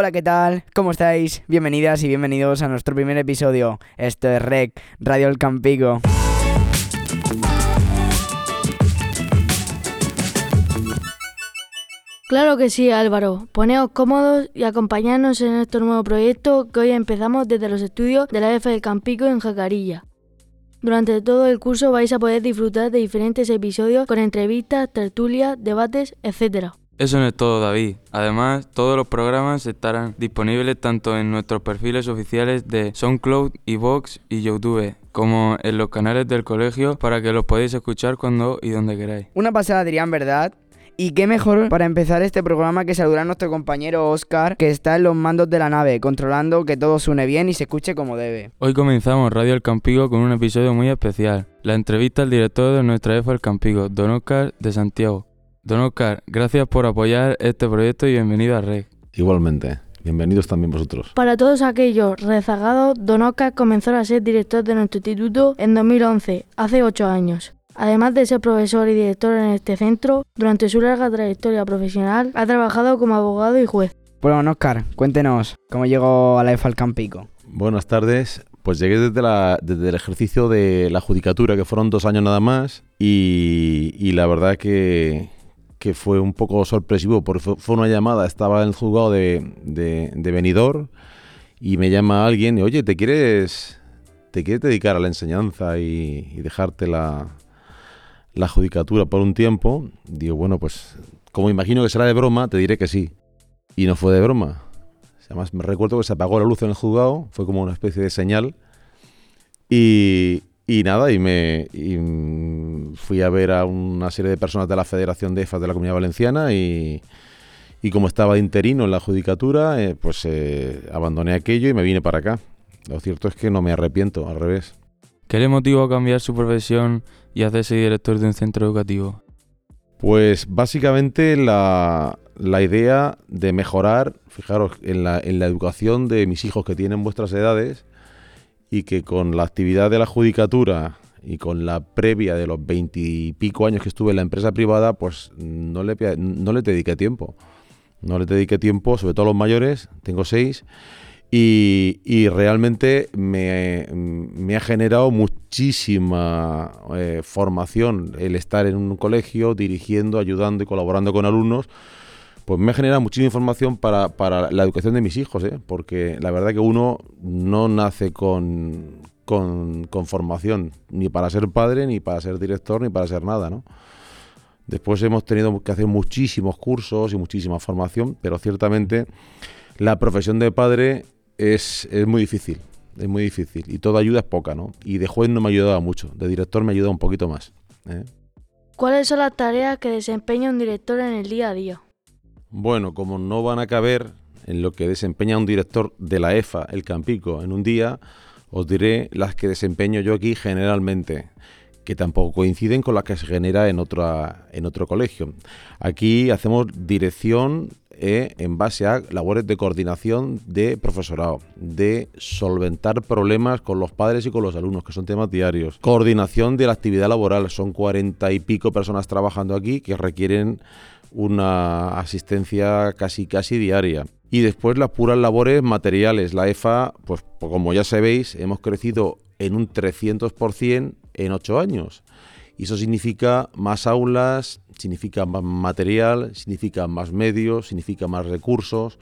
Hola, ¿qué tal? ¿Cómo estáis? Bienvenidas y bienvenidos a nuestro primer episodio. Esto es REC, Radio El Campico. Claro que sí, Álvaro. Poneos cómodos y acompañadnos en este nuevo proyecto que hoy empezamos desde los estudios de la EFA del Campico en Jacarilla. Durante todo el curso vais a poder disfrutar de diferentes episodios con entrevistas, tertulias, debates, etc. Eso no es todo, David. Además, todos los programas estarán disponibles tanto en nuestros perfiles oficiales de SoundCloud, Vox y YouTube, como en los canales del colegio para que los podáis escuchar cuando y donde queráis. Una pasada, Adrián, ¿verdad? Y qué mejor para empezar este programa que saludar a nuestro compañero Oscar, que está en los mandos de la nave, controlando que todo suene bien y se escuche como debe. Hoy comenzamos Radio El Campigo con un episodio muy especial, la entrevista al director de nuestra EFA El Campigo, Don Oscar de Santiago. Don Oscar, gracias por apoyar este proyecto y bienvenido a REG. Igualmente. Bienvenidos también vosotros. Para todos aquellos rezagados, Don Oscar comenzó a ser director de nuestro instituto en 2011, hace 8 años. Además de ser profesor y director en este centro, durante su larga trayectoria profesional ha trabajado como abogado y juez. Bueno, Oscar, cuéntenos cómo llegó a la EFA al Campico. Buenas tardes. Pues llegué desde, la, desde el ejercicio de la judicatura, que fueron dos años nada más, y, la verdad que, que, fue un poco sorpresivo, porque fue, una llamada, estaba en el juzgado de, de, de y me llama alguien y, oye, ¿te quieres, te quieres dedicar a la enseñanza y, y dejarte la, la judicatura por un tiempo, digo, bueno, pues como imagino que será de broma, te diré que sí. Y no fue de broma. Además, me recuerdo que se apagó la luz en el juzgado, fue como una especie de señal. Y, y nada, y me fui a ver a una serie de personas de la Federación de EFAS de la Comunidad Valenciana y, y como estaba de interino en la judicatura, eh, pues eh, abandoné aquello y me vine para acá. Lo cierto es que no me arrepiento, al revés. ¿Qué le motivó a cambiar su profesión y hacerse director de un centro educativo? Pues básicamente la, idea de mejorar, fijaros, en la, en la educación de mis hijos que tienen vuestras edades y que con la actividad de la judicatura y con la previa de los veintipico años que estuve en la empresa privada, pues no le, no le dediqué tiempo. No le dediqué tiempo, sobre todo a los mayores, tengo seis, y, realmente me, ha generado muchísima eh, formación el estar en un colegio, dirigiendo, ayudando y colaborando con alumnos. Pues me ha generado muchísima información para, para la educación de mis hijos, ¿eh? porque la verdad que uno no nace con, con, con, formación, ni para ser padre, ni para ser director, ni para ser nada, ¿no? Después hemos tenido que hacer muchísimos cursos y muchísima formación, pero ciertamente la profesión de padre es, muy difícil, es muy difícil. Y toda ayuda es poca, ¿no? Y de juez no me ha ayudado mucho, de director me ha ayudado un poquito más. ¿eh? ¿Cuáles son las tareas que desempeña un director en el día a día? Bueno, como no van a caber en lo que desempeña un director de la EFA, el Campico, en un día, os diré las que desempeño yo aquí generalmente que tampoco coinciden con las que se genera en, otra, en otro colegio. Aquí hacemos dirección eh, en base a labores de coordinación de profesorado, de solventar problemas con los padres y con los alumnos, que son temas diarios. Coordinación de la actividad laboral, son cuarenta y pico personas trabajando aquí que requieren una asistencia casi casi diaria. Y después las puras labores materiales. La EFA, pues como ya sabéis, hemos crecido en un 300% en ocho años. Y eso significa más aulas, significa más material, significa más medios, significa más recursos,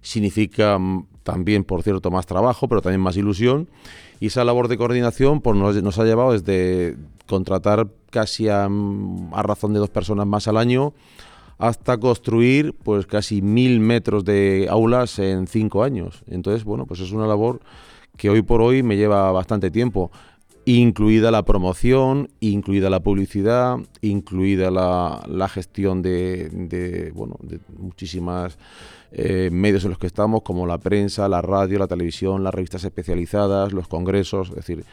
significa mm, también, por cierto, más trabajo, pero también más ilusión. Y esa labor de coordinación pues, nos, ha llevado desde contratar casi a, mm, a, razón de dos personas más al año hasta construir pues casi mil metros de aulas en cinco años. Entonces, bueno, pues es una labor que hoy por hoy me lleva bastante tiempo incluida la promoción, incluida la publicidad, incluida la, gestión de, bueno, de muchísimas eh, medios en los que estamos, como la prensa, la radio, la televisión, las revistas especializadas, los congresos, es decir,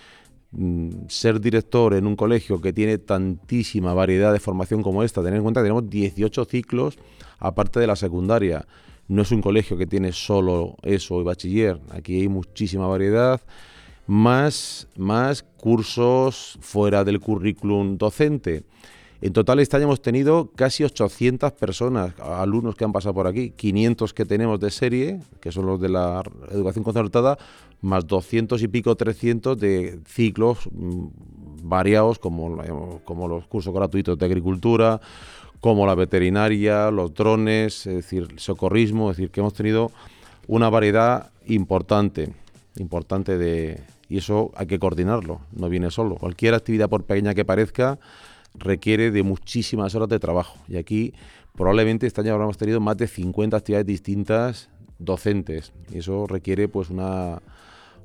mm, ser director en un colegio que tiene tantísima variedad de formación como esta, tener en cuenta que tenemos 18 ciclos aparte de la secundaria. No es un colegio que tiene solo eso y bachiller, aquí hay muchísima variedad más, más cursos fuera del currículum docente. En total este año hemos tenido casi 800 personas, alumnos que han pasado por aquí, 500 que tenemos de serie, que son los de la educación concertada, más 200 y pico, 300 de ciclos mm, variados como, como los cursos gratuitos de agricultura, como la veterinaria, los drones, es decir, el socorrismo, es decir, que hemos tenido una variedad importante, importante de... Y eso hay que coordinarlo, no viene solo. Cualquier actividad, por pequeña que parezca, requiere de muchísimas horas de trabajo. Y aquí probablemente este año habremos tenido más de 50 actividades distintas docentes. Y eso requiere pues una...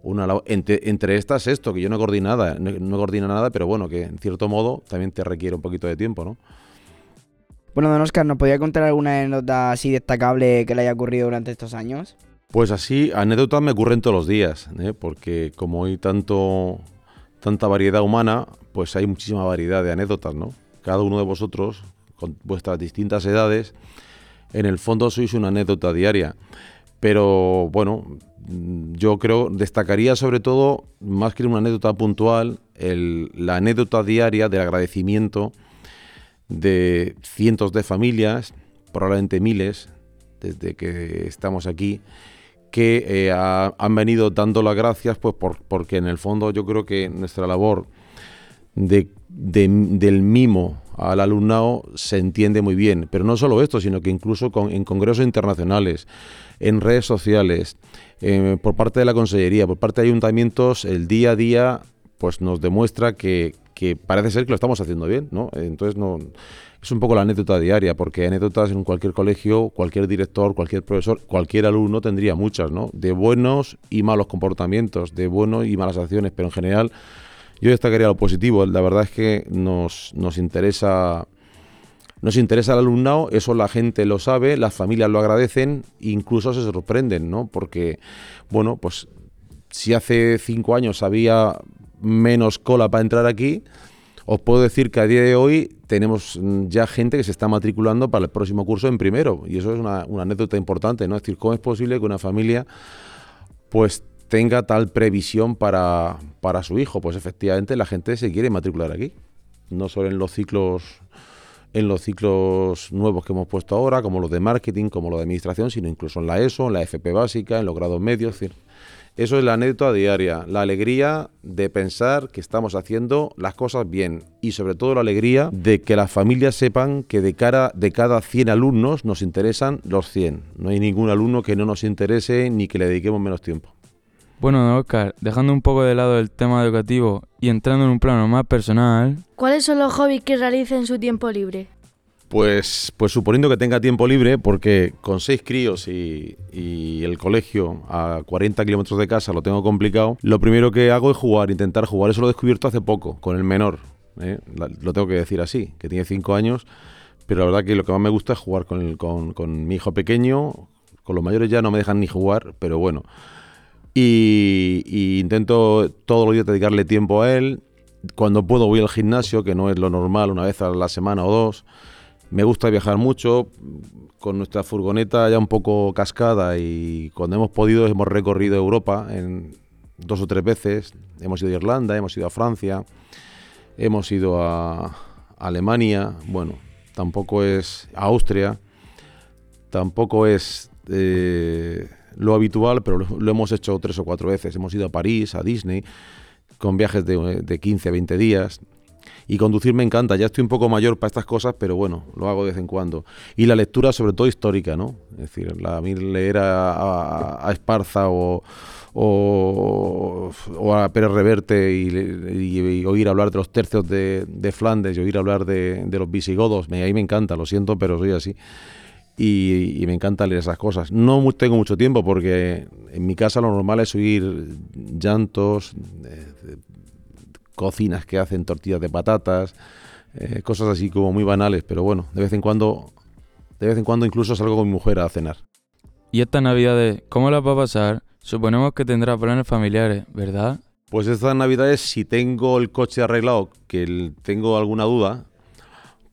una entre, entre estas esto, que yo no coordino nada, no, no coordino nada, pero bueno, que en cierto modo también te requiere un poquito de tiempo, ¿no? Bueno, don Oscar, ¿nos podría contar alguna anécdota así destacable que le haya ocurrido durante estos años? Pues así, anécdotas me ocurren todos los días, ¿eh? porque como hay tanto, tanta variedad humana, pues hay muchísima variedad de anécdotas, ¿no? Cada uno de vosotros, con vuestras distintas edades, en el fondo sois una anécdota diaria. Pero bueno, yo creo, destacaría sobre todo, más que una anécdota puntual, el, la anécdota diaria del agradecimiento de cientos de familias, probablemente miles, desde que estamos aquí, que eh, ha, han venido dando las gracias, pues por, porque en el fondo yo creo que nuestra labor de, de, del mimo al alumnado se entiende muy bien. Pero no solo esto, sino que incluso en congresos internacionales, en redes sociales, eh, por parte de la Consellería, por parte de ayuntamientos, el día a día pues nos demuestra que, que parece ser que lo estamos haciendo bien, ¿no? Entonces no es un poco la anécdota diaria, porque anécdotas en cualquier colegio, cualquier director, cualquier profesor, cualquier alumno tendría muchas, ¿no? De buenos y malos comportamientos, de buenos y malas acciones, pero en general yo destacaría lo positivo. La verdad es que nos, nos interesa nos interesa el alumnado, eso la gente lo sabe, las familias lo agradecen, incluso se sorprenden, ¿no? Porque, bueno, pues si hace cinco años había menos cola para entrar aquí, os puedo decir que a día de hoy tenemos mm, ya gente que se está matriculando para el próximo curso en primero. Y eso es una, anécdota importante, ¿no? Es decir, ¿cómo es posible que una familia pues tenga tal previsión para, para su hijo? Pues efectivamente la gente se quiere matricular aquí. No solo en los ciclos en los ciclos nuevos que hemos puesto ahora, como los de marketing, como los de administración, sino incluso en la ESO, en la FP básica, en los grados medios. Decir, eso es la anécdota diaria, la alegría de pensar que estamos haciendo las cosas bien y sobre todo la alegría de que las familias sepan que de, cara, de cada 100 alumnos nos interesan los 100. No hay ningún alumno que no nos interese ni que le dediquemos menos tiempo. Bueno, Oscar, dejando un poco de lado el tema educativo y entrando en un plano más personal... ¿Cuáles son los hobbies que realiza en su tiempo libre? Pues, pues suponiendo que tenga tiempo libre, porque con seis críos y, el colegio a 40 kilómetros de casa lo tengo complicado, lo primero que hago es jugar, intentar jugar. Eso lo he descubierto hace poco, con el menor. ¿eh? Lo tengo que decir así, que tiene cinco años, pero la verdad que lo que más me gusta es jugar con, mi hijo pequeño. Con los mayores ya no me dejan ni jugar, pero bueno. Y, y intento todos los días dedicarle tiempo a él. Cuando puedo voy al gimnasio, que no es lo normal, una vez a la semana o dos. Me gusta viajar mucho, con nuestra furgoneta ya un poco cascada y cuando hemos podido hemos recorrido Europa en dos o tres veces. Hemos ido a Irlanda, hemos ido a Francia, hemos ido a Alemania, bueno, tampoco es Austria, tampoco es eh, lo habitual, pero lo, lo, hemos hecho tres o cuatro veces. Hemos ido a París, a Disney, con viajes de, de 15 a 20 días. Y conducir me encanta, ya estoy un poco mayor para estas cosas, pero bueno, lo hago de vez en cuando. Y la lectura, sobre todo histórica, ¿no? Es decir, la, a mí leer a, Esparza o, o, a Pérez Reverte y, oír hablar de los tercios de, de Flandes y oír hablar de, de los visigodos, me, ahí me encanta, lo siento, pero soy así. Y, y, me encanta leer esas cosas. No tengo mucho tiempo porque en mi casa lo normal es oír llantos, eh, cocinas que hacen tortillas de patatas, eh, cosas así como muy banales, pero bueno, de vez en cuando, de vez en cuando incluso salgo con mi mujer a cenar. ¿Y esta Navidad, cómo las va a pasar? Suponemos que tendrá planes familiares, ¿verdad? Pues estas Navidades, si tengo el coche arreglado, que tengo alguna duda,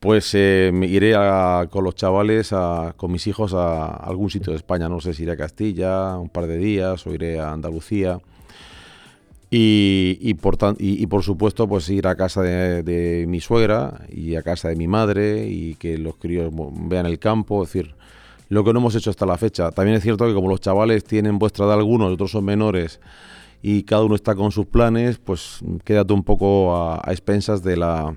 pues eh, me iré a, con los chavales, a, con mis hijos, a, a algún sitio de España. No sé si iré a Castilla un par de días o iré a Andalucía Y, por, y, por supuesto, pues ir a casa de, mi suegra y a casa de mi madre y que los críos vean el campo, es decir, lo que no hemos hecho hasta la fecha. También es cierto que como los chavales tienen vuestra edad algunos, otros son menores y cada uno está con sus planes, pues quédate un poco a, expensas de la,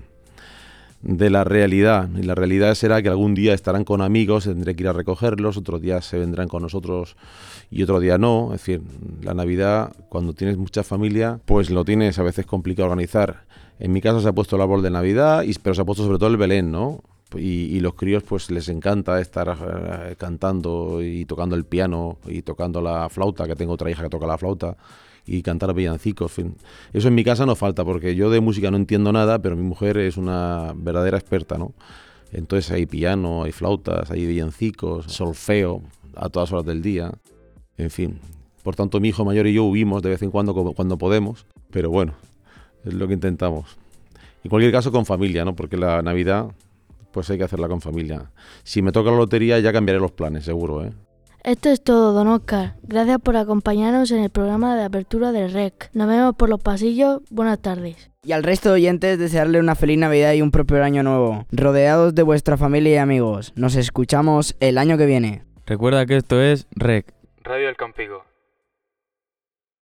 de la realidad. Y la realidad será que algún día estarán con amigos, tendré que ir a recogerlos, otros días se vendrán con nosotros y otro día no. Es decir, la Navidad, cuando tienes mucha familia, pues lo tienes a veces complicado organizar. En mi caso se ha puesto el árbol de Navidad, y, pero se ha puesto sobre todo el Belén, ¿no? Y, los críos pues les encanta estar eh, cantando y tocando el piano y tocando la flauta, que tengo otra hija que toca la flauta y cantar villancicos. Eso en mi casa no falta porque yo de música no entiendo nada, pero mi mujer es una verdadera experta, ¿no? Entonces hay piano, hay flautas, hay villancicos, solfeo a todas horas del día. En fin, por tanto mi hijo mayor y yo huimos de vez en cuando cuando podemos, pero bueno, es lo que intentamos. En cualquier caso con familia, ¿no? Porque la Navidad pues hay que hacerla con familia. Si me toca la lotería ya cambiaré los planes, seguro, ¿eh? Esto es todo, don Oscar. Gracias por acompañarnos en el programa de apertura del REC. Nos vemos por los pasillos. Buenas tardes. Y al resto de oyentes desearle una feliz Navidad y un propio año nuevo. Rodeados de vuestra familia y amigos. Nos escuchamos el año que viene. Recuerda que esto es REC Radio El Campico.